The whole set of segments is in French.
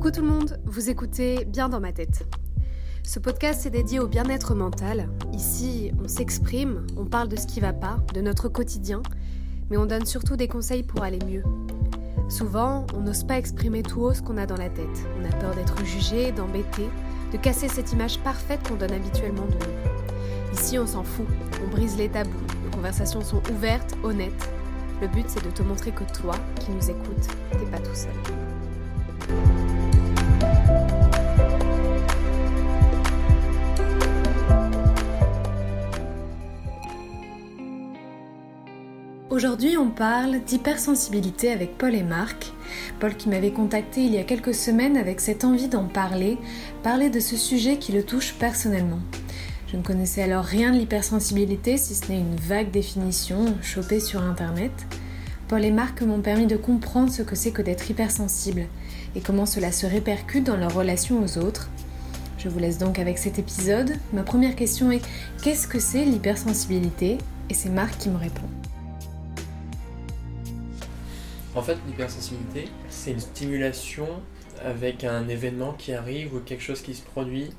Coucou tout le monde, vous écoutez Bien dans ma tête. Ce podcast est dédié au bien-être mental. Ici, on s'exprime, on parle de ce qui va pas, de notre quotidien, mais on donne surtout des conseils pour aller mieux. Souvent, on n'ose pas exprimer tout haut ce qu'on a dans la tête. On a peur d'être jugé, d'embêter, de casser cette image parfaite qu'on donne habituellement de nous. Ici, on s'en fout, on brise les tabous, les conversations sont ouvertes, honnêtes. Le but, c'est de te montrer que toi, qui nous écoutes, t'es pas tout seul. Aujourd'hui, on parle d'hypersensibilité avec Paul et Marc. Paul qui m'avait contacté il y a quelques semaines avec cette envie d'en parler, parler de ce sujet qui le touche personnellement. Je ne connaissais alors rien de l'hypersensibilité si ce n'est une vague définition chopée sur internet. Paul et Marc m'ont permis de comprendre ce que c'est que d'être hypersensible et comment cela se répercute dans leur relation aux autres. Je vous laisse donc avec cet épisode. Ma première question est qu'est-ce que c'est l'hypersensibilité? Et c'est Marc qui me répond. En fait, l'hypersensibilité, c'est une stimulation avec un événement qui arrive ou quelque chose qui se produit.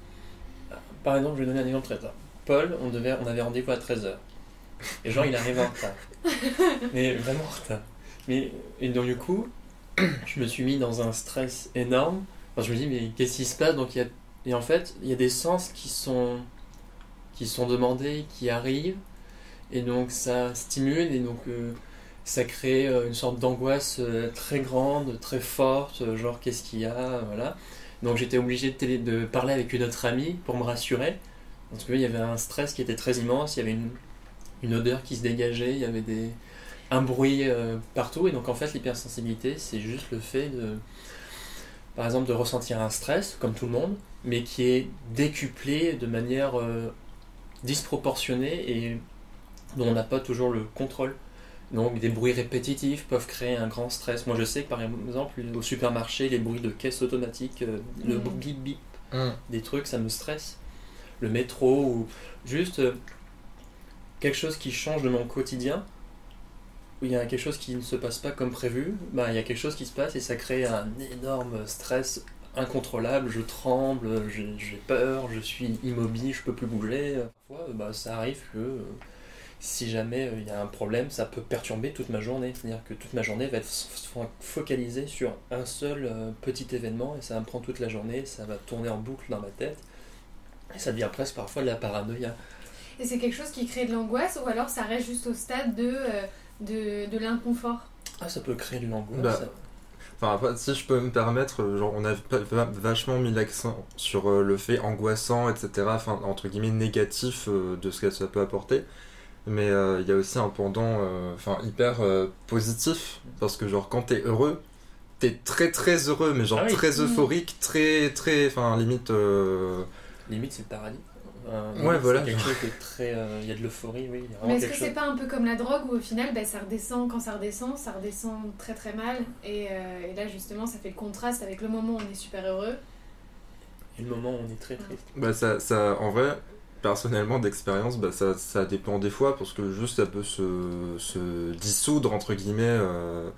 Par exemple, je vais donner un exemple très tard. Paul, on, devait, on avait rendez-vous à 13h. Et genre, il arrive en retard. Mais vraiment en retard. Mais, et donc, du coup, je me suis mis dans un stress énorme. Enfin, je me dis, mais qu'est-ce qui se passe? Donc, il y a, Et en fait, il y a des sens qui sont, qui sont demandés, qui arrivent. Et donc, ça stimule. Et donc, euh, ça crée euh, une sorte d'angoisse euh, très grande, très forte, euh, genre qu'est-ce qu'il y a, voilà. Donc j'étais obligé de, parler avec une autre amie pour me rassurer, parce qu'il y avait un stress qui était très immense, il y avait une, une odeur qui se dégageait, il y avait des, un bruit partout, et donc en fait l'hypersensibilité c'est juste le fait de, par exemple, de ressentir un stress, comme tout le monde, mais qui est décuplé de manière disproportionnée et dont on n'a pas toujours le contrôle. Donc des bruits répétitifs peuvent créer un grand stress. Moi je sais que par exemple au supermarché, les bruits de caisse automatique, euh, le mm. bip bip, mm. des trucs, ça me stresse. Le métro ou juste euh, quelque chose qui change de mon quotidien, où il y a quelque chose qui ne se passe pas comme prévu, bah, il y a quelque chose qui se passe et ça crée un énorme stress incontrôlable, je tremble, j'ai peur, je suis immobile, je peux plus bouger. Parfois, bah, ça arrive que euh, si jamais euh, il y a un problème, ça peut perturber toute ma journée. C'est-à-dire que toute ma journée va être focalisée sur un seul euh, petit événement et ça va me prendre toute la journée, ça va tourner en boucle dans ma tête et ça devient presque parfois de la paranoïa. Et c'est quelque chose qui crée de l'angoisse ou alors ça reste juste au stade de, euh, de, de l'inconfort? Ah, ça peut créer de l'angoisse. Bah, enfin, si je peux me permettre, genre, on a vachement mis l'accent sur le fait angoissant, etc., enfin, entre guillemets, négatif de ce que ça peut apporter mais euh, il y a aussi un pendant euh, enfin hyper euh, positif parce que genre quand t'es heureux t'es très très heureux mais genre ah très mmh. euphorique très très enfin limite limite c'est le paradis ouais, voilà. quelque chose très. Il y a de l'euphorie, oui. Mais est-ce que c'est pas un peu comme la drogue où au final bah, ça redescend quand ça redescend, ça redescend très très mal et, et, là justement ça fait le contraste avec le moment où on est super heureux et le moment où on est très triste. Bah ça, ça en vrai, personnellement d'expérience, bah, ça, ça, dépend des fois parce que juste ça peut se, se dissoudre entre guillemets euh,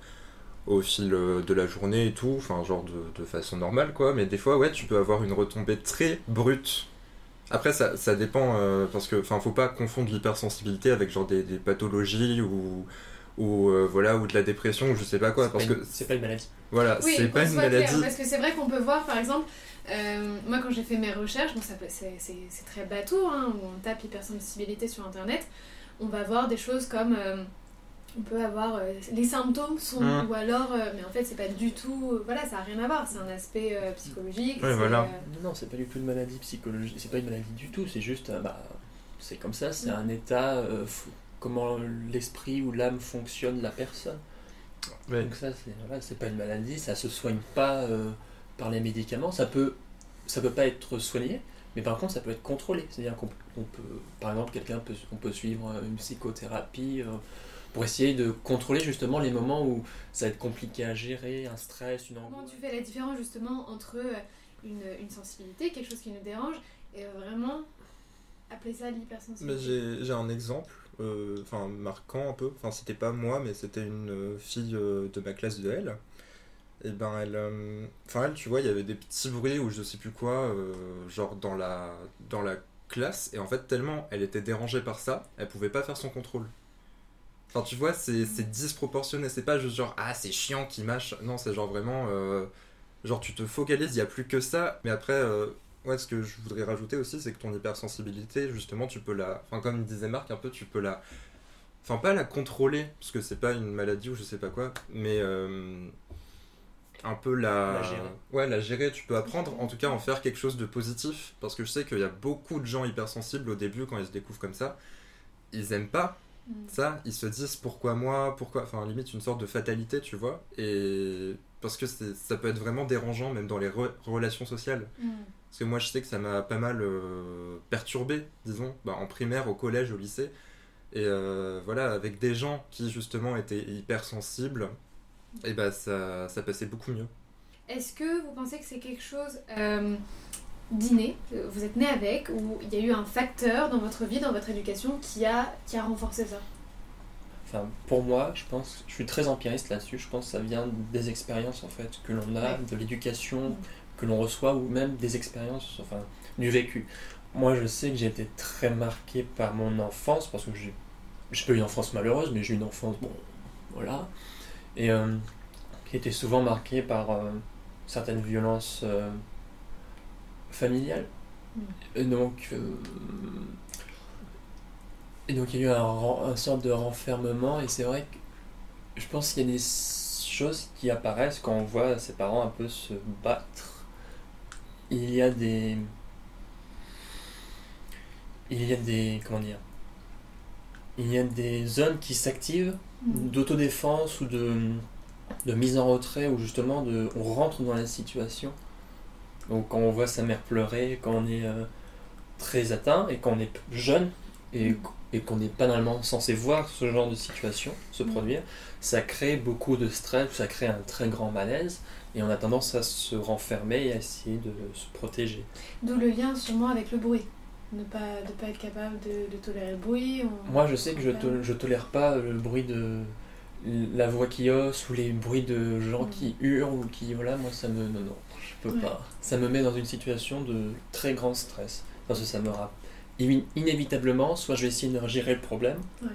au fil de la journée et tout, enfin genre de, de, façon normale quoi. Mais des fois ouais tu peux avoir une retombée très brute. Après ça, ça dépend euh, parce que enfin faut pas confondre l'hypersensibilité avec genre des, des pathologies ou ou euh, voilà ou de la dépression ou je sais pas quoi parce que c'est pas une maladie. Voilà, c'est pas une maladie. parce que c'est vrai qu'on peut voir par exemple euh, moi, quand j'ai fait mes recherches, c'est très bateau, hein, où on tape hypersensibilité sur internet, on va voir des choses comme. Euh, on peut avoir. Euh, les symptômes sont. Mmh. Ou alors. mais en fait, c'est pas du tout. voilà, ça n'a rien à voir, c'est un aspect psychologique. voilà. Non, c'est pas du tout une maladie psychologique, c'est pas une maladie du tout, c'est juste. bah, c'est comme ça, c'est mmh. un état. comment l'esprit ou l'âme fonctionne la personne. Donc, ça, c'est voilà, pas une maladie, ça se soigne pas par les médicaments, ça peut, ça peut pas être soigné, mais par contre ça peut être contrôlé. C'est-à-dire qu'on peut, par exemple, quelqu'un peut, on peut suivre une psychothérapie euh, pour essayer de contrôler justement les moments où ça va être compliqué à gérer, un stress, une angoisse. Comment tu fais la différence justement entre euh, une, une sensibilité, quelque chose qui nous dérange, et vraiment appeler ça l'hypersensibilité? J'ai un exemple. Euh, enfin marquant un peu enfin c'était pas moi mais c'était une fille de ma classe de L et ben elle. euh, Enfin, elle, tu vois, il y avait des petits bruits ou je sais plus quoi, euh, genre dans la, dans la classe, et en fait, tellement elle était dérangée par ça, elle pouvait pas faire son contrôle. Enfin, tu vois, c'est disproportionné, c'est pas juste genre, ah, c'est chiant qui mâche. Non, c'est genre vraiment. euh, genre, tu te focalises, il y a plus que ça, mais après. Ouais, ce que je voudrais rajouter aussi, c'est que ton hypersensibilité, justement, tu peux la. Enfin, comme disait Marc, un peu, tu peux la. Enfin, pas la contrôler, parce que c'est pas une maladie ou je sais pas quoi, mais. Un peu la. La gérer. Ouais, la gérer. Tu peux apprendre, en tout cas, en faire quelque chose de positif, parce que je sais qu'il y a beaucoup de gens hypersensibles au début, quand ils se découvrent comme ça, ils aiment pas Mm. ça, ils se disent pourquoi moi, pourquoi? Enfin, limite une sorte de fatalité, tu vois, et. Parce que ça peut être vraiment dérangeant, même dans les re- relations sociales. Mm. Parce que moi, je sais que ça m'a pas mal euh, perturbé, disons, bah, en primaire, au collège, au lycée. Et euh, voilà, avec des gens qui, justement, étaient hypersensibles, et bah, ça, ça passait beaucoup mieux. Est-ce que vous pensez que c'est quelque chose euh, d'inné, vous êtes né avec, ou il y a eu un facteur dans votre vie, dans votre éducation, qui a, qui a renforcé ça? Enfin, pour moi, je pense, je suis très empiriste là-dessus. Je pense que ça vient des expériences en fait que l'on a, Ouais. de l'éducation Mm. que l'on reçoit, ou même des expériences, enfin, du vécu. Moi, je sais que j'ai été très marqué par mon enfance parce que j'ai, j'ai pas eu une enfance malheureuse, mais j'ai eu une enfance, bon, voilà, et euh, qui était souvent marquée par euh, certaines violences euh, familiales. Mm. Et donc, et donc il y a eu un, un sorte de renfermement, et c'est vrai que je pense qu'il y a des choses qui apparaissent quand on voit ses parents un peu se battre. Il y a des. Il y a des. Comment dire Il y a des zones qui s'activent. D'autodéfense ou de, de mise en retrait où justement de, on rentre dans la situation. Donc quand on voit sa mère pleurer, quand on est euh, très atteint et quand on est jeune et, Mm. et qu'on n'est pas normalement censé voir ce genre de situation se Mm. produire, ça crée beaucoup de stress, ça crée un très grand malaise et on a tendance à se renfermer et à essayer de se protéger. D'où le lien sûrement avec le bruit. Ne pas, de pas être capable de, de tolérer le bruit. on- Moi, je sais que je, to- je tolère pas le bruit de la voix qui hausse ou les bruits de gens qui hurlent ou qui voilà, moi ça me non non, je peux Ouais. pas. Ça me met dans une situation de très grand stress parce que ça me rappelle inévitablement, soit je vais essayer de gérer le problème, Ouais.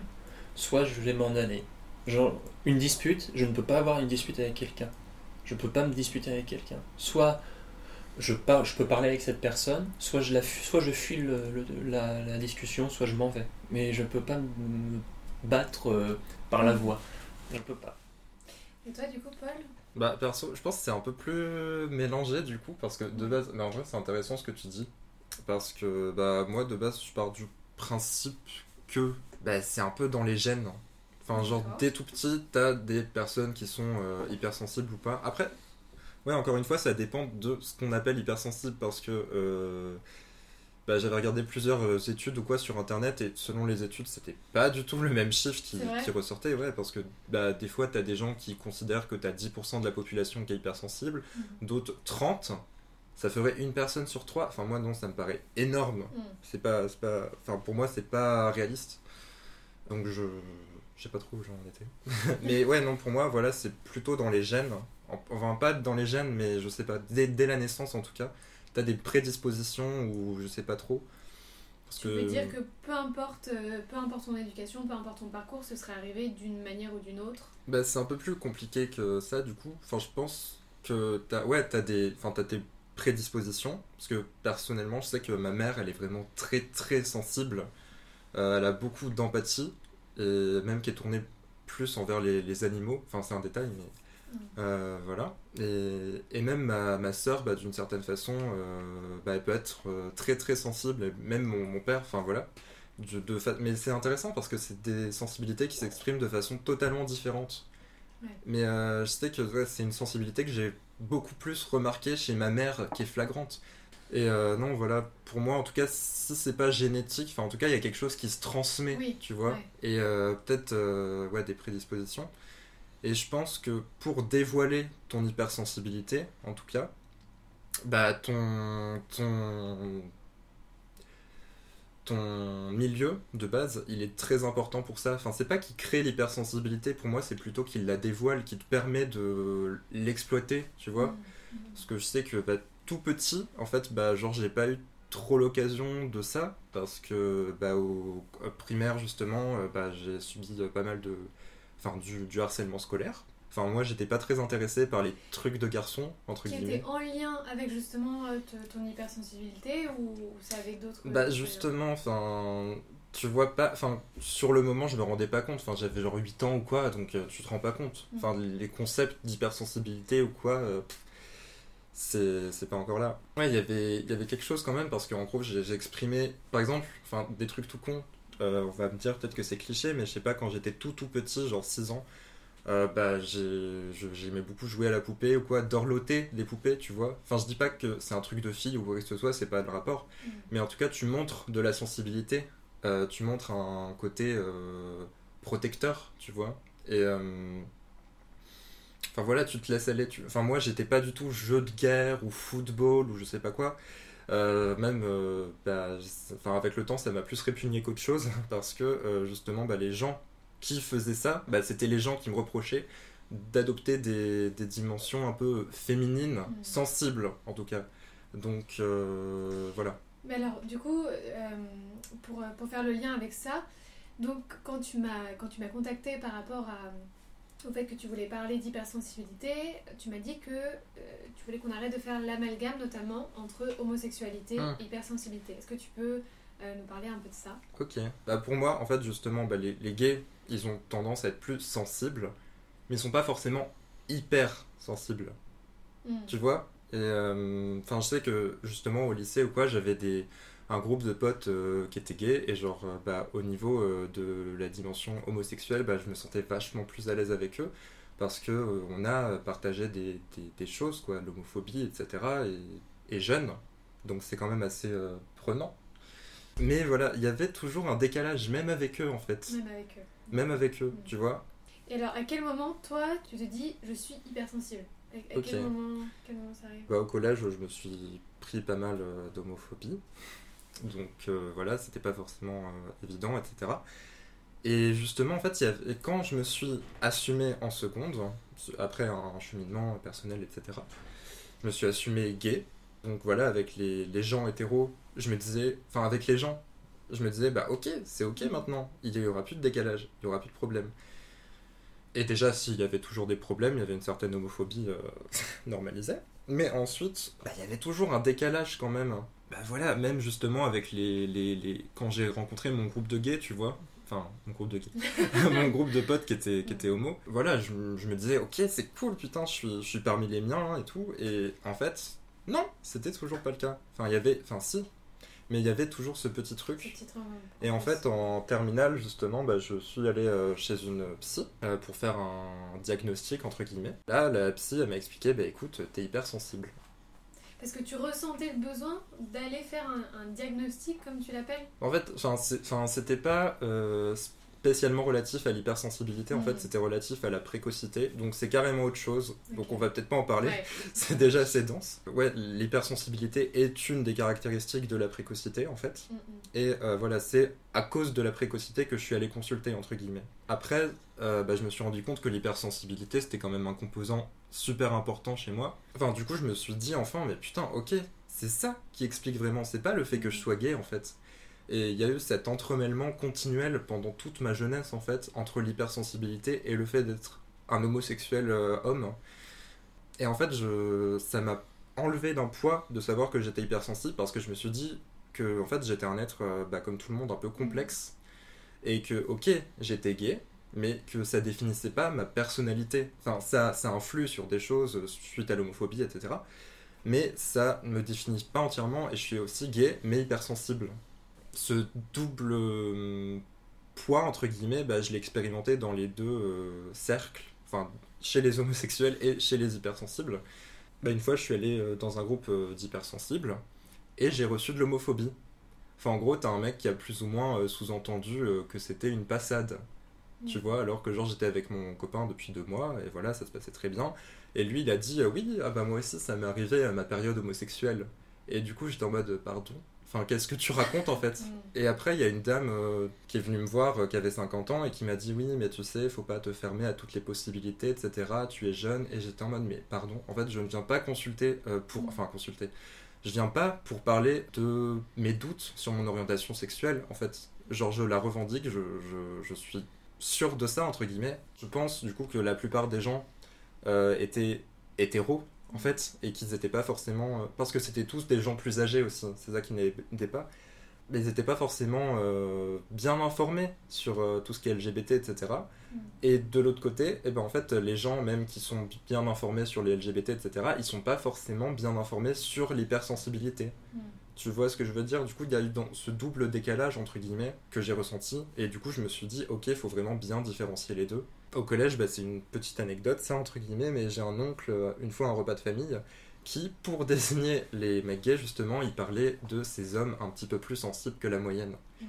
soit je vais m'en aller. Genre une dispute, je ne peux pas avoir une dispute avec quelqu'un. Je peux pas me disputer avec quelqu'un. Soit je, par- je peux parler avec cette personne, soit je, la, soit je fuis le- le- la, la discussion, soit je m'en vais. Mais je peux pas me battre euh, par la voix. Je peux pas. Et toi, du coup, Paul? Bah, perso, je pense que c'est un peu plus mélangé du coup, parce que de base, mais en vrai, c'est intéressant ce que tu dis. Parce que, bah, moi, de base, je pars du principe que bah, c'est un peu dans les gènes. Enfin, genre, dès tout petit, t'as des personnes qui sont euh, hypersensibles ou pas. Après, ouais, encore une fois, ça dépend de ce qu'on appelle hypersensible, parce que euh, bah, j'avais regardé plusieurs euh, études ou quoi sur internet, et selon les études, c'était pas du tout le même chiffre qui, ressortait, ouais, parce que bah, des fois, t'as des gens qui considèrent que t'as 10% de la population qui est hypersensible, Mhm. d'autres 30%. Ça ferait une personne sur trois. Enfin, moi, non, ça me paraît énorme. Mm. C'est pas, pas, enfin, pour moi, c'est pas réaliste. Donc, je, je sais pas trop où j'en étais. mais ouais, non, pour moi, voilà, c'est plutôt dans les gènes. En- Enfin, pas dans les gènes, mais je sais pas, dès, dès la naissance en tout cas, t'as des prédispositions ou je sais pas trop. Parce Tu veux dire que peu importe, euh, peu importe ton éducation, peu importe ton parcours, ce serait arrivé d'une manière ou d'une autre. Bah, c'est un peu plus compliqué que ça, du coup. Enfin, je pense que t'as, ouais, t'as des, enfin, tes prédispositions. Parce que personnellement, je sais que ma mère, elle est vraiment très, très sensible. Euh, elle a beaucoup d'empathie. Et même qui est tournée plus envers les, les animaux. Enfin, c'est un détail, mais. Euh, voilà. Et, et même ma, ma soeur, bah, d'une certaine façon, euh, bah, elle peut être euh, très, très sensible. Et même mon, mon père, enfin, voilà. De, de fa- Mais c'est intéressant parce que c'est des sensibilités qui s'expriment de façon totalement différente. Ouais. Mais je sais que ouais, c'est une sensibilité que j'ai beaucoup plus remarquée chez ma mère qui est flagrante. Et non, voilà, pour moi en tout cas, si c'est pas génétique, enfin en tout cas, il y a quelque chose qui se transmet, Oui, tu vois. ouais. Et peut-être ouais, des prédispositions. Et je pense que pour dévoiler ton hypersensibilité, en tout cas, bah ton ton ton milieu de base, il est très important pour ça. Enfin, c'est pas qu'il crée l'hypersensibilité, pour moi, c'est plutôt qu'il la dévoile, qui te permet de l'exploiter, tu vois. Mm. Parce que je sais que bah, tout petit, en fait, bah, genre, j'ai pas eu trop l'occasion de ça, parce que bah, au au primaire, justement, euh, bah, j'ai subi euh, pas mal de. Enfin, du, du harcèlement scolaire. Enfin, moi, j'étais pas très intéressé par les trucs de garçons, entre Qui guillemets. était en lien avec justement euh, ton hypersensibilité ou c'est avec d'autres Bah euh, justement, enfin, tu vois pas, enfin, sur le moment, je me rendais pas compte. Enfin, j'avais genre 8 ans ou quoi, donc euh, tu te rends pas compte. Mm. Enfin, les concepts d'hypersensibilité ou quoi, euh, c'est pas encore là. Ouais, il y avait il y avait quelque chose quand même parce qu'en gros, j'ai j'ai exprimé, par exemple, enfin, des trucs tout cons. Euh, on va me dire peut-être que c'est cliché, mais je sais pas, quand j'étais tout tout petit, genre 6 ans, euh, bah j'aimais beaucoup jouer à la poupée ou quoi, dorloter des poupées, tu vois. Enfin, je dis pas que c'est un truc de fille ou quoi que ce soit, c'est pas le rapport. Mm. Mais en tout cas, tu montres de la sensibilité, euh, tu montres un côté euh, protecteur, tu vois. Et. Enfin voilà, tu te laisses aller. tu- Enfin, moi, j'étais pas du tout jeu de guerre ou football ou je sais pas quoi. Euh, même, euh, bah, enfin, avec le temps, ça m'a plus répugné qu'autre chose parce que euh, justement, bah, les gens qui faisaient ça, bah, c'était les gens qui me reprochaient d'adopter des, des dimensions un peu féminines, Mm. sensibles en tout cas. Donc euh, voilà. Mais alors, du coup, euh, pour, pour faire le lien avec ça, donc quand tu m'as quand tu m'as contacté par rapport à, au fait que tu voulais parler d'hypersensibilité, tu m'as dit que euh, tu voulais qu'on arrête de faire l'amalgame notamment entre homosexualité et hypersensibilité. Est-ce que tu peux euh, nous parler un peu de ça? Ok. Bah pour moi, en fait, justement, bah, les, les gays, ils ont tendance à être plus sensibles, mais ils sont pas forcément hyper sensibles. Mm. Tu vois? Et euh, enfin, je sais que justement au lycée ou quoi, j'avais des un groupe de potes euh, qui étaient gays et genre euh, bah au niveau euh, de la dimension homosexuelle, bah je me sentais vachement plus à l'aise avec eux parce que on a partagé des, des, des choses quoi, l'homophobie, etc. et, et jeune, donc c'est quand même assez prenant. Mais voilà, il y avait toujours un décalage, même avec eux en fait. Même avec eux. Même avec eux, Mm. tu vois. Et alors, à quel moment, toi, tu te dis, je suis hypersensible? À, à quel, moment, quel moment ça arrive? Bah, au collège, je me suis pris pas mal d'homophobie. Donc euh, voilà, c'était pas forcément euh, évident, etc. Et justement, en fait, quand je me suis assumé en seconde, après un cheminement personnel, etc., je me suis assumé gay. Donc voilà, avec les, gens hétéros, je me disais, enfin avec les gens, je me disais, bah ok, c'est ok maintenant, il y aura plus de décalage, il y aura plus de problème. Et déjà, s'il y avait toujours des problèmes, il y avait une certaine homophobie euh, normalisée. Mais ensuite, bah, il y avait toujours un décalage quand même. Bah voilà, même justement avec les. les, les... Quand j'ai rencontré mon groupe de gays, tu vois. Enfin, mon groupe de gays. mon groupe de potes qui étaient homo. Voilà, je, me- je me disais, ok, c'est cool, putain, je suis, je suis parmi les miens et tout. Et en fait, non, c'était toujours pas le cas. Enfin, il y avait. Enfin, si. Mais il y avait toujours ce petit truc. Et en fait, en terminale, justement, bah, je suis allé euh, chez une psy euh, pour faire un diagnostic, entre guillemets. Là, la psy, elle m'a expliqué, bah écoute, t'es hypersensible. Parce que tu ressentais le besoin d'aller faire un, diagnostic, comme tu l'appelles? En fait, c'était pas euh, spécialement relatif à l'hypersensibilité, en fait, c'était relatif à la précocité. Donc c'est carrément autre chose. Donc on va peut-être pas en parler. Ouais. C'est déjà assez dense. Ouais, l'hypersensibilité est une des caractéristiques de la précocité, en fait. Mm, mm. Et euh, voilà, c'est à cause de la précocité que je suis allé consulter, entre guillemets. Après, euh, bah, je me suis rendu compte que l'hypersensibilité, c'était quand même un composant super important chez moi. Enfin, du coup, je me suis dit, enfin, mais putain, ok, c'est ça qui explique vraiment. C'est pas le fait que je sois gay, en fait. Et il y a eu cet entremêlement continuel pendant toute ma jeunesse, en fait, entre l'hypersensibilité et le fait d'être un homosexuel euh, homme. Et en fait, ça m'a enlevé d'un poids de savoir que j'étais hypersensible parce que je me suis dit que en fait j'étais un être euh, bah, comme tout le monde un peu complexe et que ok j'étais gay mais que ça définissait pas ma personnalité. Enfin ça ça influe sur des choses euh, suite à l'homophobie etc mais ça ne me définit pas entièrement et je suis aussi gay mais hypersensible ce double euh, poids entre guillemets bah, je l'ai expérimenté dans les deux euh, cercles enfin chez les homosexuels et chez les hypersensibles bah, une fois je suis allé euh, dans un groupe d'hypersensibles et j'ai reçu de l'homophobie. Enfin, en gros, t'as un mec qui a plus ou moins sous-entendu que c'était une passade. Tu Mm. vois, alors que genre j'étais avec mon copain depuis deux mois et voilà, ça se passait très bien. Et lui, il a dit oui, ah bah moi aussi, ça m'est arrivé à ma période homosexuelle. Et du coup, j'étais en mode pardon? Enfin, qu'est-ce que tu racontes en fait Mm. Et après, il y a une dame euh, qui est venue me voir, euh, qui avait 50 ans, et qui m'a dit Oui, mais tu sais, faut pas te fermer à toutes les possibilités, etc. Tu es jeune. Et j'étais en mode Mais pardon, en fait, je ne viens pas consulter euh, pour. Enfin, consulter. Je viens pas pour parler de mes doutes sur mon orientation sexuelle. En fait, genre, je la revendique, je, je, je suis sûr de ça, entre guillemets. Je pense, du coup, que la plupart des gens étaient hétéros en fait, et qu'ils n'étaient pas forcément. euh, parce que c'était tous des gens plus âgés aussi, c'est ça qui n'était pas. Mais ils n'étaient pas forcément euh, bien informés sur euh, tout ce qui est LGBT, etc. Et de l'autre côté, eh ben, en fait, les gens, même qui sont bien informés sur les LGBT, etc., ils sont pas forcément bien informés sur l'hypersensibilité. Mm. Tu vois ce que je veux dire? Du coup, il y a eu dans ce double décalage, entre guillemets, que j'ai ressenti. Et du coup, je me suis dit, ok, il faut vraiment bien différencier les deux. Au collège, bah, c'est une petite anecdote, ça, entre guillemets, mais j'ai un oncle, euh, une fois un repas de famille, qui, pour désigner les mecs gays, justement, il parlait de ces hommes un petit peu plus sensibles que la moyenne. Mm.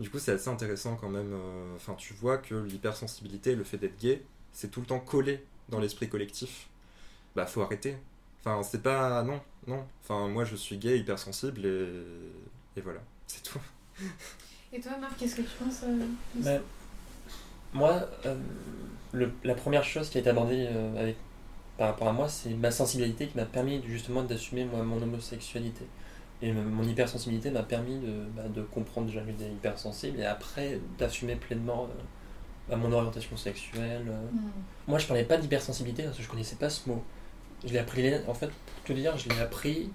Du coup, c'est assez intéressant quand même. euh, Enfin, tu vois que l'hypersensibilité, le fait d'être gay, c'est tout le temps collé dans l'esprit collectif. Bah, faut arrêter. Enfin, c'est pas. Non, non. Enfin, moi, je suis gay, hypersensible, et. Et voilà, c'est tout. Et toi, Marc, qu'est-ce que tu penses euh, de ça? Ben, moi, euh, le- la première chose qui a été abordée euh, avec, par rapport à moi, c'est ma sensibilité qui m'a permis justement d'assumer moi, mon homosexualité. Et mon hypersensibilité m'a permis de, bah, de comprendre déjà que j'étais hypersensible et après d'assumer pleinement euh, bah, mon orientation sexuelle. Mm. Moi, je parlais pas d'hypersensibilité parce que je connaissais pas ce mot. Je l'ai appris, en fait, pour te dire, je l'ai appris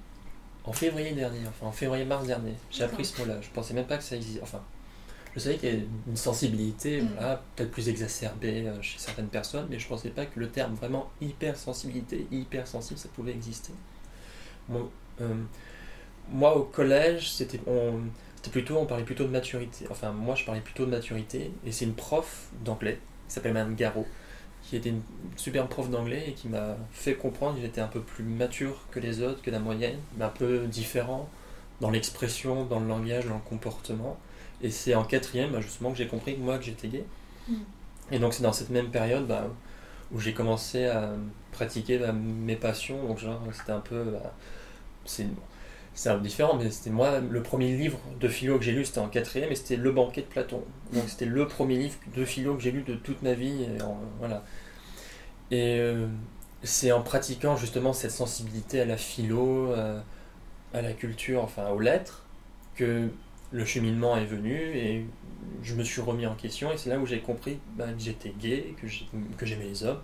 en février dernier, enfin en février-mars dernier. J'ai appris ce mot-là. Je pensais même pas que ça existait. Enfin, je savais qu'il y avait une sensibilité, Mm. voilà, peut-être plus exacerbée euh, chez certaines personnes, mais je pensais pas que le terme vraiment hypersensibilité, hypersensible, ça pouvait exister. Moi, euh, moi au collège, c'était on, c'était plutôt, on parlait plutôt de maturité. Enfin, moi, je parlais plutôt de maturité, et c'est une prof d'anglais qui s'appelle Madame Garot, qui était une superbe prof d'anglais et qui m'a fait comprendre que j'étais un peu plus mature que les autres, que la moyenne, mais un peu différent dans l'expression, dans le langage, dans le comportement. Et c'est en quatrième, bah, justement, que j'ai compris que moi, que j'étais gay. Mm. Et donc, c'est dans cette même période bah, où j'ai commencé à pratiquer bah, mes passions. Donc, genre, c'était un peu. c'est c'est un peu différent, mais c'était moi, le premier livre de philo que j'ai lu, c'était en quatrième, et c'était Le banquet de Platon. Donc, c'était le premier livre de philo que j'ai lu de toute ma vie. Et en- voilà. Et euh, c'est en pratiquant justement cette sensibilité à la philo, euh, à la culture, enfin aux lettres, que le cheminement est venu et je me suis remis en question et c'est là où j'ai compris bah, que j'étais gay, que j'ai- que j'aimais les hommes.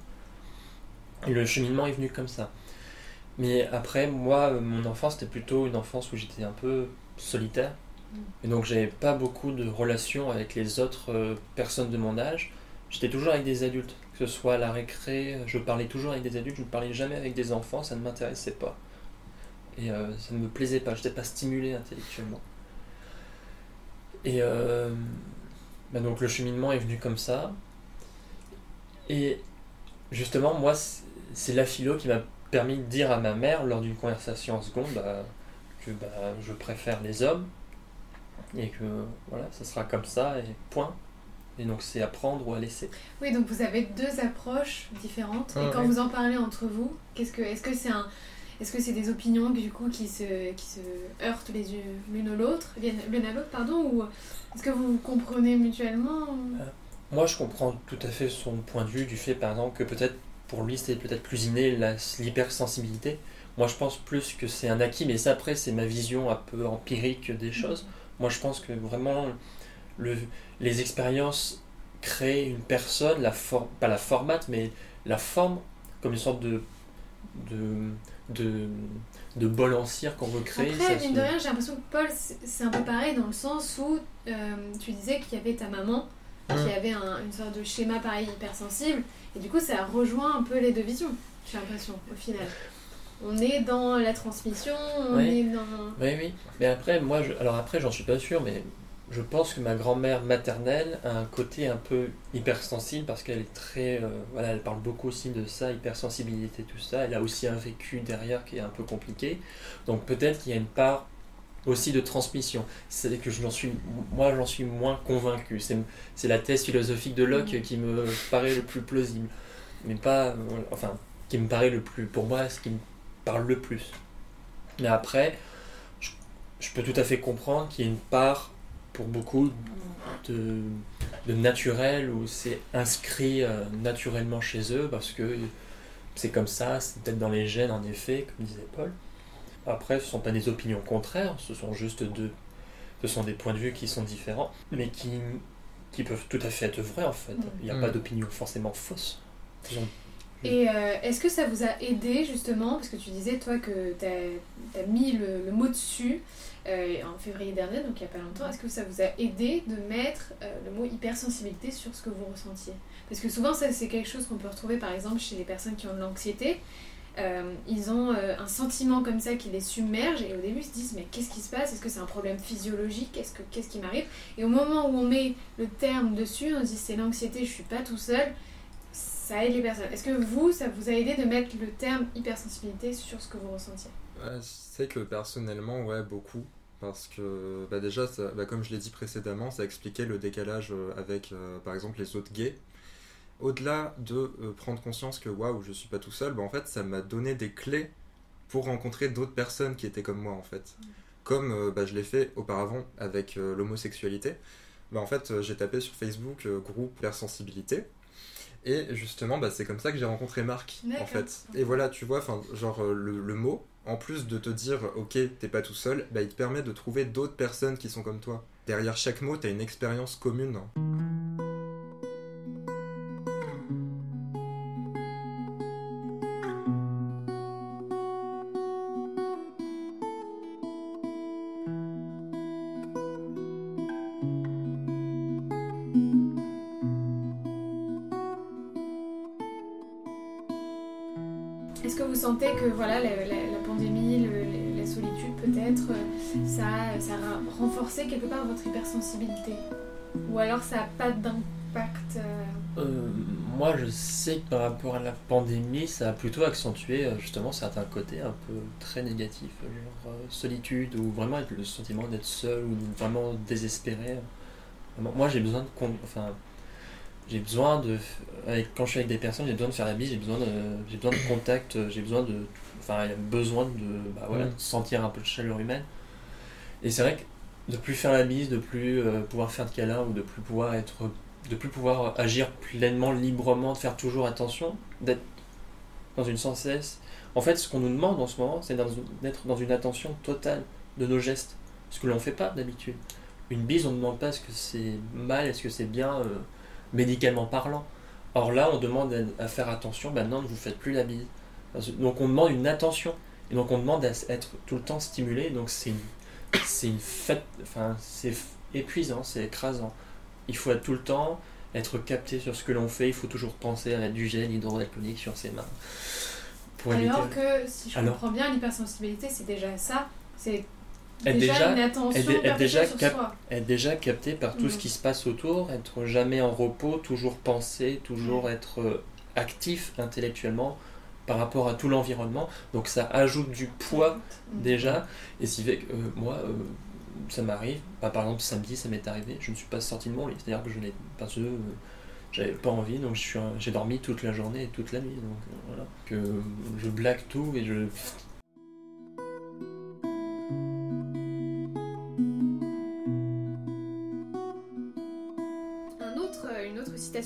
Et le cheminement est venu comme ça. Mais après, moi, mon enfance, c'était plutôt une enfance où j'étais un peu solitaire. Mm. Et donc, j'avais pas beaucoup de relations avec les autres euh, personnes de mon âge. J'étais toujours avec des adultes, que ce soit à la récré, je parlais toujours avec des adultes, je ne parlais jamais avec des enfants, ça ne m'intéressait pas. Et euh, ça ne me plaisait pas, je n'étais pas stimulé intellectuellement. Et euh, bah donc le cheminement est venu comme ça. Et justement, moi, c'est- la philo qui m'a permis de dire à ma mère lors d'une conversation en seconde bah, que bah, je préfère les hommes et que voilà, ça sera comme ça et point. Et donc c'est à prendre ou à laisser. Oui, donc vous avez deux approches différentes. Ah et quand ouais. vous en parlez entre vous, qu'est-ce que, est-ce que c'est un, est-ce que c'est des opinions du coup qui se, qui se heurtent les l'une à l'autre, l'une à l'autre, pardon, ou est-ce que vous vous comprenez mutuellement ou- Moi, je comprends tout à fait son point de vue du fait, par exemple, que peut-être pour lui, c'était peut-être plus inné l'hypersensibilité. Moi, je pense plus que c'est un acquis, mais ça, après, c'est ma vision un peu empirique des choses. Moi, je pense que vraiment, le, les expériences créent une personne, la for- pas la formate, mais la forme comme une sorte de, de, de, de bol en cire qu'on veut créer. Après, ça mine se- de rien, j'ai l'impression que Paul, c'est un peu pareil dans le sens où euh, tu disais qu'il y avait ta maman qui Mm. avait un- une sorte de schéma pareil hypersensible, et du coup, ça rejoint un peu les deux visions, j'ai l'impression, au final. On est dans la transmission, on Ouais. est dans. Oui, oui. Mais après, moi, je... alors après, j'en suis pas sûr, mais je pense que ma grand-mère maternelle a un côté un peu hypersensible parce qu'elle est très. euh, voilà, elle parle beaucoup aussi de ça, hypersensibilité, tout ça. Elle a aussi un vécu derrière qui est un peu compliqué. Donc peut-être qu'il y a une part aussi de transmission. C'est que j'en suis, moi, j'en suis moins convaincu. C'est, la thèse philosophique de Locke Mhm. qui me paraît le plus plausible. Mais pas. euh, enfin, qui me paraît le plus. Pour moi, ce qui me parle le plus. Mais après, je, je peux tout à fait comprendre qu'il y ait une part, pour beaucoup, de, de naturel, où c'est inscrit euh, naturellement chez eux, parce que c'est comme ça, c'est peut-être dans les gènes, en effet, comme disait Paul. Après, ce ne sont pas des opinions contraires, ce sont juste deux. Ce sont des points de vue qui sont différents, mais qui, qui peuvent tout à fait être vrais, en fait. Il n'y a Mm. pas d'opinion forcément fausse. Et euh, est-ce que ça vous a aidé justement, parce que tu disais toi que tu as, mis le, mot dessus euh, en février dernier, donc il n'y a pas longtemps, est-ce que ça vous a aidé de mettre euh, le mot hypersensibilité sur ce que vous ressentiez? Parce que souvent ça c'est quelque chose qu'on peut retrouver par exemple chez les personnes qui ont de l'anxiété. Ils ont un sentiment comme ça qui les submerge et au début ils se disent mais qu'est-ce qui se passe? Est-ce que c'est un problème physiologique? Est-ce que qu'est-ce qui m'arrive? Et au moment où on met le terme dessus, on se dit c'est l'anxiété, je suis pas tout seul ça aide les personnes. Est-ce que vous, ça vous a aidé de mettre le terme hypersensibilité sur ce que vous ressentiez? Ouais, je sais que personnellement, ouais, beaucoup. Parce que bah déjà, ça- bah, comme je l'ai dit précédemment, ça expliquait le décalage euh, avec, euh, par exemple, les autres gays. Au-delà de euh, prendre conscience que waouh, je suis pas tout seul, bah, en fait, ça m'a donné des clés pour rencontrer d'autres personnes qui étaient comme moi, en fait. Comme euh, bah, je l'ai fait auparavant avec l'homosexualité. Bah, en fait, j'ai tapé sur Facebook groupe hypersensibilité. Et justement, bah, c'est comme ça que j'ai rencontré Marc, en fait. Et voilà, tu vois, enfin, genre euh, le, le mot, en plus de te dire, ok, t'es pas tout seul, bah, il te permet de trouver d'autres personnes qui sont comme toi. Derrière chaque mot, t'as une expérience commune. Quelque part votre hypersensibilité Ou alors ça n'a pas d'impact euh, Euh, moi, je sais que par rapport à la pandémie, ça a plutôt accentué euh, justement certains côtés un peu très négatifs, genre euh, solitude ou vraiment le sentiment d'être seul ou vraiment désespéré. Moi, j'ai besoin de, con- enfin, j'ai besoin de, avec, quand je suis avec des personnes, j'ai besoin de faire la bise, j'ai besoin de, j'ai besoin de contact, j'ai besoin de, enfin, il y a besoin de, bah, voilà, Mm. de sentir un peu de chaleur humaine. Et c'est vrai que de plus faire la bise, de plus euh, pouvoir faire de câlins ou de plus pouvoir être de plus pouvoir agir pleinement, librement, de faire toujours attention, d'être dans une sans cesse. En fait, ce qu'on nous demande en ce moment, c'est d'être dans une attention totale de nos gestes, ce que l'on ne fait pas d'habitude. Une bise, on ne demande pas est-ce que c'est mal, est-ce que c'est bien, euh, médicalement parlant. Or là, on demande à, faire attention, maintenant, ne vous faites plus la bise. Donc on demande une attention, et donc on demande à être tout le temps stimulé, donc c'est c'est fête, enfin, c'est épuisant, c'est écrasant. Il faut être tout le temps être capté sur ce que l'on fait. Il faut toujours penser à mettre du gel hydroalcoolique sur ses mains. Pour Alors éviter. que si je Alors- comprends bien, l'hypersensibilité c'est déjà ça. C'est Être déjà, une attention être- déjà sur cap- soi. Être déjà capté par tout Mhm. ce qui se passe autour, être jamais en repos, toujours penser, toujours être euh, actif intellectuellement par rapport à tout l'environnement. Donc ça ajoute du poids Mhm. déjà. Et si fait que euh, moi, euh, ça m'arrive, bah, par exemple samedi, ça m'est arrivé, je ne suis pas sorti de mon lit. C'est-à-dire que je n'ai que euh, j'avais pas envie, donc je suis un- j'ai dormi toute la journée et toute la nuit. Donc euh, voilà. Que je blague tout et je.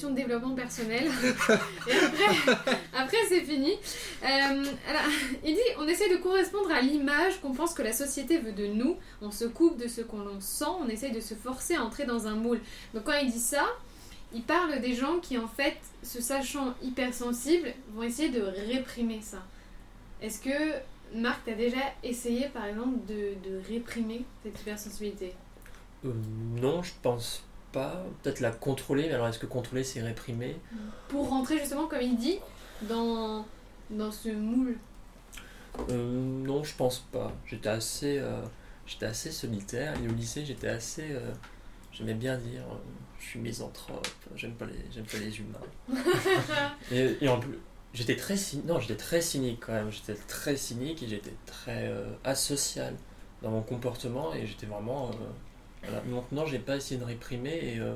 De développement personnel. Et après, c'est fini. Euh, il dit on essaie de correspondre à l'image qu'on pense que la société veut de nous. On se coupe de ce qu'on sent. On essaye de se forcer à entrer dans un moule. Donc quand il dit ça, il parle des gens qui en fait, se sachant hypersensibles, vont essayer de réprimer ça. Est-ce que Marc, t'as déjà essayé par exemple de, de réprimer cette hypersensibilité? Euh, non, je pense pas. Peut-être la contrôler, mais alors est-ce que contrôler c'est réprimer? Pour rentrer justement, comme il dit, dans, dans ce moule. Euh, non, je pense pas. J'étais assez, euh, j'étais assez solitaire et au lycée j'étais assez, euh, j'aimais bien dire, euh, je suis misanthrope, j'aime pas les, pas les humains. et, et en plus, j'étais très. Non, j'étais très cynique quand même. J'étais très cynique et j'étais très asocial dans mon comportement et j'étais vraiment. Voilà. Maintenant, j'ai pas essayé de réprimer et euh,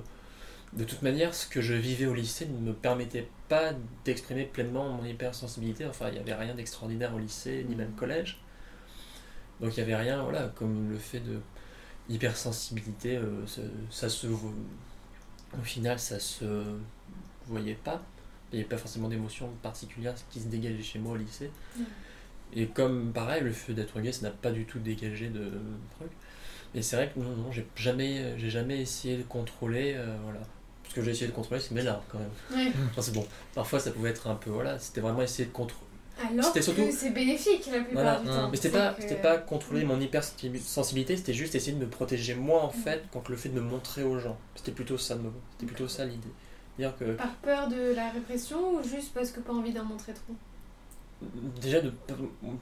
de toute manière, ce que je vivais au lycée ne me permettait pas d'exprimer pleinement mon hypersensibilité. Enfin, il n'y avait rien d'extraordinaire au lycée, ni même collège. Donc il n'y avait rien, voilà, comme le fait de hypersensibilité, euh, ça, ça se. Au final, ça se voyait pas. Il n'y avait pas forcément d'émotion particulière qui se dégageait chez moi au lycée. Mhm. Et comme pareil, le fait d'être gay, ça n'a pas du tout dégagé de truc. Et c'est vrai que non, non, j'ai jamais, j'ai jamais essayé de contrôler, euh, voilà. Ce que j'ai essayé de contrôler, c'est mes larmes quand même. Ouais. Enfin, c'est bon. Parfois, ça pouvait être un peu, voilà, c'était vraiment essayer de contrôler. Alors C'était que surtout- c'est bénéfique la plupart Voilà. du temps. Mais c'était pas, que- c'était pas contrôler mon hypersensibilité, c'était juste essayer de me protéger moi en fait contre le fait de me montrer aux gens. C'était plutôt ça, me- c'était plutôt ça l'idée. Dire que Par peur de la répression ou juste parce que pas envie d'en montrer trop? Déjà de p-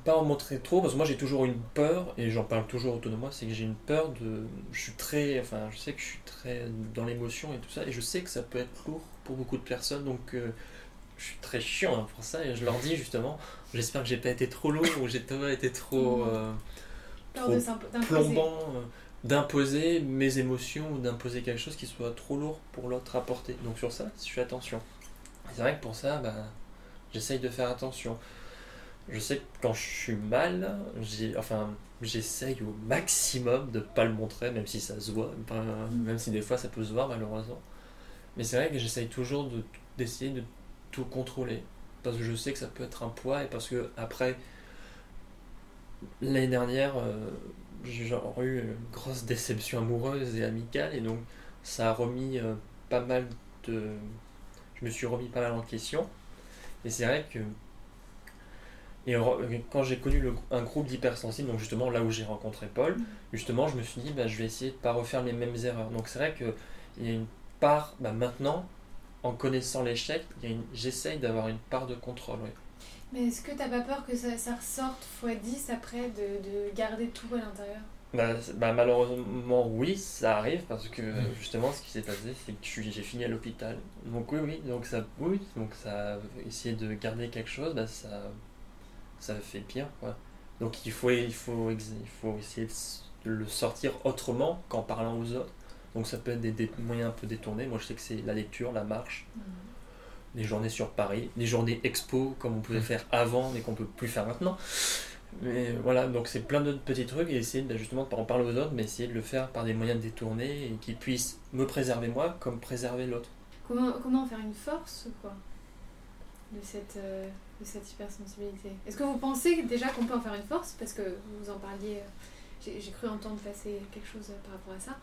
pas en montrer trop parce que moi j'ai toujours une peur et j'en parle toujours autour de moi c'est que j'ai une peur de je suis très enfin je sais que je suis très dans l'émotion et tout ça et je sais que ça peut être lourd pour beaucoup de personnes donc euh, je suis très chiant hein, pour ça et je leur dis justement j'espère que j'ai pas été trop lourd ou j'ai pas été trop Mhm. euh, Trop plombant euh, d'imposer mes émotions ou d'imposer quelque chose qui soit trop lourd pour l'autre à porter. Donc sur ça je fais attention. C'est vrai que pour ça bah, j'essaye de faire attention je sais que quand je suis mal, enfin, j'essaye au maximum de pas le montrer, même si ça se voit, même si des fois ça peut se voir malheureusement. Mais c'est vrai que j'essaye toujours de, d'essayer de tout contrôler, parce que je sais que ça peut être un poids, et parce que après, l'année dernière, euh, j'ai eu une grosse déception amoureuse et amicale, et donc ça a remis euh, pas mal de... Je me suis remis pas mal en question, et c'est vrai que et quand j'ai connu le- un groupe d'hypersensibles, donc justement là où j'ai rencontré Paul, justement je me suis dit bah, je vais essayer de pas refaire les mêmes erreurs. Donc c'est vrai qu'il y a une part, bah, maintenant, en connaissant l'échec, j'essaye d'avoir une part de contrôle. oui. Mais est-ce que t'as pas peur que ça, ça ressorte x 10 après de, de garder tout à l'intérieur? Bah, bah, malheureusement oui, ça arrive parce que justement ce qui s'est passé c'est que j'ai fini à l'hôpital. Donc oui, oui, donc ça, oui, donc ça, essayer de garder quelque chose, bah, ça, ça fait pire quoi. Donc il faut, il faut, il faut essayer de le sortir autrement qu'en parlant aux autres. Donc ça peut être des, des moyens un peu détournés. Moi je sais que c'est la lecture, la marche, les journées sur Paris, les journées expo comme on pouvait Mm. faire avant mais qu'on peut plus faire maintenant. Mais voilà, donc c'est plein d'autres petits trucs et essayer de, justement de pas en parler aux autres, mais essayer de le faire par des moyens détournés et qui puissent me préserver moi comme préserver l'autre. Comment, comment en faire une force quoi? De cette, euh, de cette hypersensibilité Est-ce que vous pensez déjà qu'on peut en faire une force? Parce que vous en parliez, euh, j'ai cru entendre passer quelque chose euh, par rapport à ça.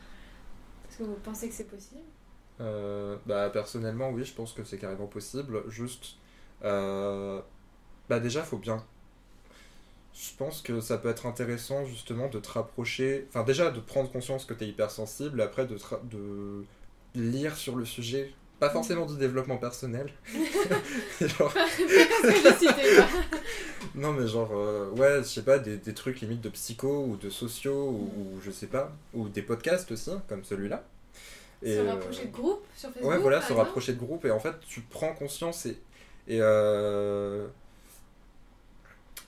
Est-ce que vous pensez que c'est possible? Bah, personnellement, oui, je pense que c'est carrément possible. Juste, bah, déjà, faut bien. Je pense que ça peut être intéressant justement de te rapprocher. Enfin, déjà, de prendre conscience que tu es hypersensible, après de, de lire sur le sujet. Pas forcément du développement personnel. genre, non, mais genre, euh, ouais, je sais pas, des, des trucs limite de psycho ou de sociaux ou, ou je sais pas. Ou des podcasts aussi, comme celui-là. Se euh, rapprocher de groupe sur Facebook Ouais, voilà, se rapprocher de groupe et en fait, tu prends conscience et. Et, euh,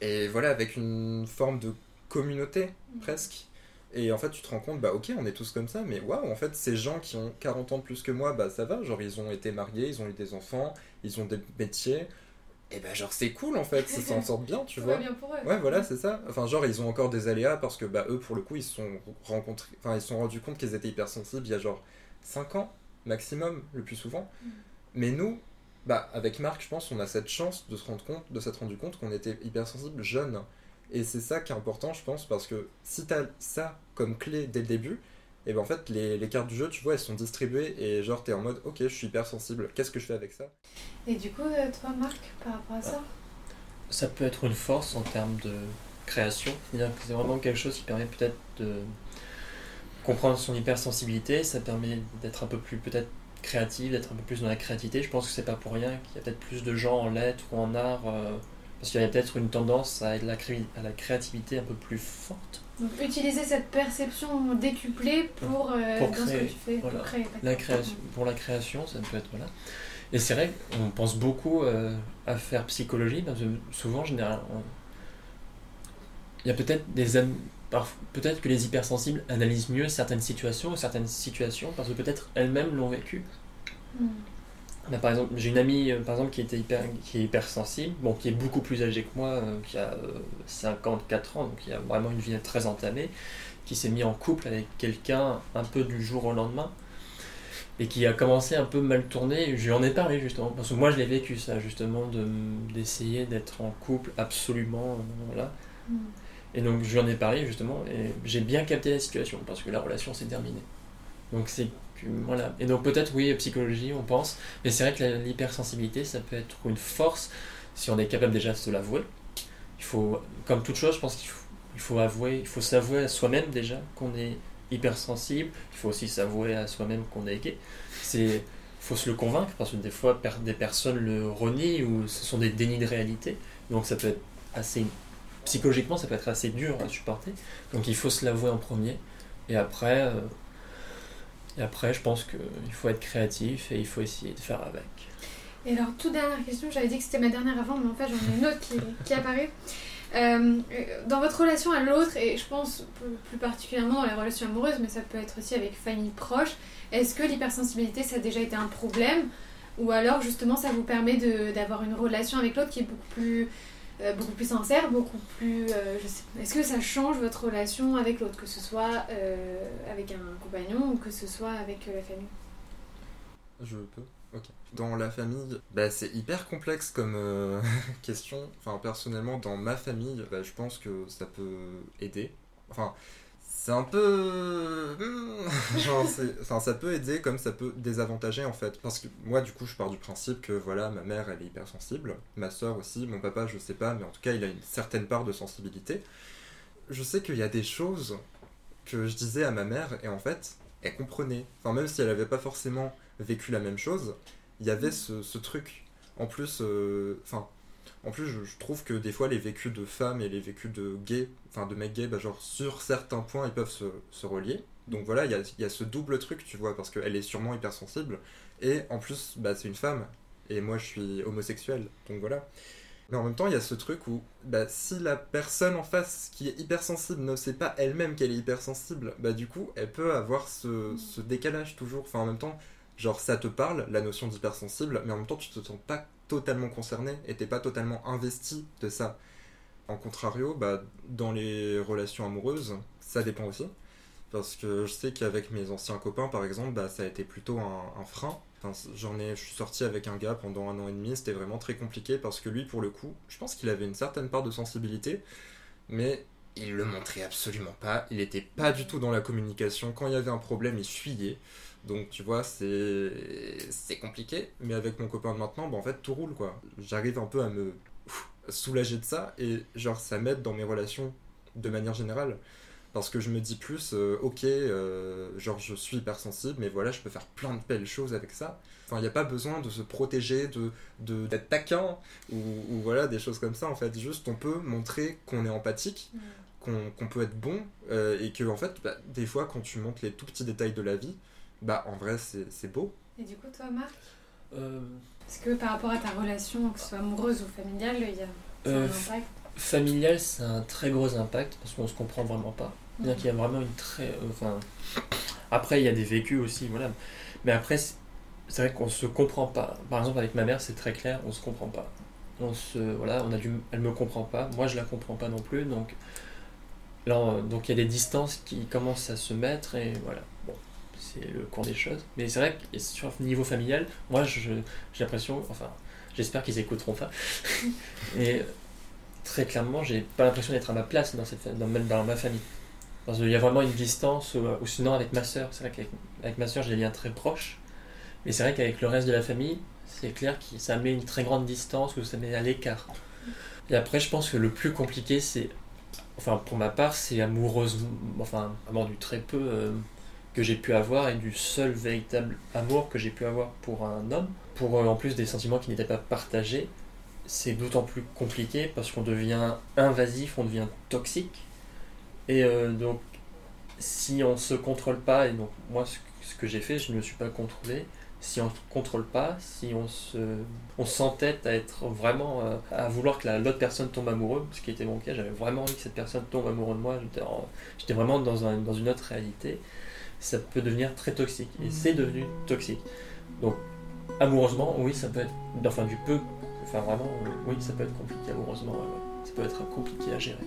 et voilà, avec une forme de communauté Mhm. presque. Et en fait, tu te rends compte, bah ok, on est tous comme ça, mais waouh, en fait, ces gens qui ont 40 ans de plus que moi, bah ça va, genre ils ont été mariés, ils ont eu des enfants, ils ont des métiers, et bah genre c'est cool en fait, ils s'en sortent bien, tu vois. bien pour eux. Ouais, voilà, c'est ça. Enfin, genre, ils ont encore des aléas parce que, bah, eux, pour le coup, ils se sont rencontrés, enfin, ils se sont rendus compte qu'ils étaient hypersensibles il y a genre 5 ans, maximum, le plus souvent. Mm. Mais nous, bah, avec Marc, je pense, on a cette chance de se rendre compte, de s'être rendu compte qu'on était hypersensible jeune. Et c'est ça qui est important, je pense, parce que si t'as ça comme clé dès le début, et ben en fait, les, les cartes du jeu, tu vois, elles sont distribuées et genre, t'es en mode, ok, je suis hypersensible, qu'est-ce que je fais avec ça? Et du coup, euh, toi, Marc, par rapport à ça? Ça peut être une force en termes de création, c'est-à-dire que c'est vraiment quelque chose qui permet peut-être de comprendre son hypersensibilité, ça permet d'être un peu plus peut-être créatif, d'être un peu plus dans la créativité. Je pense que c'est pas pour rien qu'il y a peut-être plus de gens en lettres ou en art, euh, parce qu'il y a peut-être une tendance à la, cré- à la créativité un peu plus forte. Donc, utiliser cette perception décuplée pour, euh, Pour dans ce créer, que tu fais, voilà. pour créer. La création, pour la création, ça peut être voilà. Et c'est vrai qu'on pense beaucoup euh, à faire psychologie parce que souvent, généralement, il y a peut-être des am- peut-être que les hypersensibles analysent mieux certaines situations ou certaines situations parce que peut-être elles-mêmes l'ont vécu. Hmm. Bah, par exemple, j'ai une amie par exemple qui était hyper, qui est hypersensible, bon, qui est beaucoup plus âgée que moi, qui a 54 ans, donc qui a vraiment une vie très entamée, qui s'est mis en couple avec quelqu'un un peu du jour au lendemain et qui a commencé un peu mal tourné. Je lui en ai parlé justement, parce que moi je l'ai vécu ça, justement, d'essayer d'être en couple absolument. Voilà. Mm. Et donc je lui en ai parlé justement, et j'ai bien capté la situation, parce que la relation s'est terminée. Donc c'est voilà. Et donc peut-être oui, psychologie, on pense, mais c'est vrai que l'hypersensibilité, ça peut être une force si on est capable déjà de se l'avouer. Il faut, comme toute chose, je pense qu'il faut, il faut avouer, il faut s'avouer à soi-même déjà qu'on est hypersensible. Il faut aussi s'avouer à soi-même qu'on est gay. C'est faut se le convaincre parce que des fois des personnes le renient ou ce sont des dénis de réalité. Donc ça peut être assez psychologiquement ça peut être assez dur à supporter. Donc il faut se l'avouer en premier et après euh, et après je pense qu'il faut être créatif et il faut essayer de faire avec. Et alors toute dernière question, j'avais dit que c'était ma dernière avant mais en fait j'en ai une autre qui, apparaît. Euh, dans votre relation à l'autre, et je pense plus particulièrement dans les relations amoureuses, mais ça peut être aussi avec famille proche, est-ce que l'hypersensibilité ça a déjà été un problème? Ou alors justement ça vous permet d'avoir une relation avec l'autre qui est beaucoup plus, euh, beaucoup plus sincère, beaucoup plus... Euh, est-ce que ça change votre relation avec l'autre, que ce soit avec un compagnon ou que ce soit avec la famille? Je peux. Ok. Dans la famille, bah, c'est hyper complexe comme euh, question. Enfin, personnellement, dans ma famille, bah, je pense que ça peut aider. Enfin, c'est un peu. Hmm, genre, enfin, ça peut aider comme ça peut désavantager en fait. Parce que moi, du coup, je pars du principe que voilà, ma mère, elle est hypersensible. Ma soeur aussi. Mon papa, je sais pas, mais en tout cas, il a une certaine part de sensibilité. Je sais qu'il y a des choses que je disais à ma mère et en fait, elle comprenait. Enfin, même si elle avait pas forcément vécu la même chose, il y avait ce, truc. En plus, euh, enfin, en plus, je, trouve que des fois, les vécus de femmes et les vécus de gays, enfin de mecs gays, bah, genre sur certains points, ils peuvent se, relier. Donc voilà, il y a, ce double truc, tu vois, parce qu'elle est sûrement hypersensible. Et en plus, bah, c'est une femme. Et moi, je suis homosexuel. Donc voilà. Mais en même temps, il y a ce truc où bah, si la personne en face qui est hypersensible ne sait pas elle-même qu'elle est hypersensible, bah du coup, elle peut avoir ce, ce décalage toujours. Enfin, en même temps, Genre, ça te parle, la notion d'hypersensible, mais en même temps, tu te sens pas totalement concerné et t'es pas totalement investi de ça. En contrario, bah, dans les relations amoureuses, ça dépend aussi. Parce que je sais qu'avec mes anciens copains, par exemple, bah, ça a été plutôt un, frein. j'en ai, je suis sorti avec un gars pendant un an et demi, c'était vraiment très compliqué parce que lui, pour le coup, je pense qu'il avait une certaine part de sensibilité, mais il le montrait absolument pas. Il était pas du tout dans la communication. Quand il y avait un problème, il fuyait. Donc tu vois, c'est compliqué, mais avec mon copain de maintenant, bah, en fait tout roule quoi. J'arrive un peu à me soulager de ça et genre ça m'aide dans mes relations de manière générale. Parce que je me dis plus, euh, ok, euh, genre je suis hypersensible, mais voilà, je peux faire plein de belles choses avec ça. Enfin, il n'y a pas besoin de se protéger, de d'être taquin, ou, voilà, des choses comme ça en fait. Juste, on peut montrer qu'on est empathique, qu'on peut être bon, euh, et que en fait, bah, des fois, quand tu montres les tout petits détails de la vie, bah, en vrai, c'est beau. Et du coup, toi, Marc euh... Est-ce que par rapport à ta relation, que ce soit amoureuse ou familiale, il y a euh, un impact Familial, c'est un très gros impact parce qu'on se comprend vraiment pas. C'est-à-dire qu'il y a vraiment une très. Euh, enfin. Après, il y a des vécus aussi, voilà. Mais après, c'est vrai qu'on se comprend pas. Par exemple, avec ma mère, c'est très clair, on se comprend pas. On se. Voilà, on a du. Elle me comprend pas, moi je la comprends pas non plus, donc. Là, donc il y a des distances qui commencent à se mettre et voilà c'est le cours des choses. Mais c'est vrai que sur niveau familial, moi j'ai l'impression, enfin j'espère qu'ils écouteront pas. et très clairement, j'ai pas l'impression d'être à ma place dans, cette, dans, dans ma famille. Parce qu'il y a vraiment une distance, ou, sinon avec ma soeur, c'est vrai qu'avec avec ma soeur j'ai des liens très proches. Mais c'est vrai qu'avec le reste de la famille, c'est clair que ça met une très grande distance ou ça met à l'écart. Et après, je pense que le plus compliqué, c'est, enfin pour ma part, c'est amoureuse, enfin, vraiment du très peu, euh, que j'ai pu avoir et du seul véritable amour que j'ai pu avoir pour un homme, pour euh, en plus des sentiments qui n'étaient pas partagés, c'est d'autant plus compliqué parce qu'on devient invasif, on devient toxique. Et euh, donc, si on se contrôle pas, et donc moi, ce que j'ai fait, je ne me suis pas contrôlé. Si on ne se contrôle pas, si on se, on s'entête à être vraiment, euh, à vouloir que l'autre personne tombe amoureux, ce qui était mon cas, j'avais vraiment envie que cette personne tombe amoureux de moi, j'étais vraiment dans, un, dans une autre réalité ça peut devenir très toxique. Et c'est devenu toxique. Donc, amoureusement, oui, ça peut être. Enfin, du peu. Enfin, vraiment, oui, ça peut être compliqué amoureusement. ouais, ouais. Ça peut être compliqué à gérer.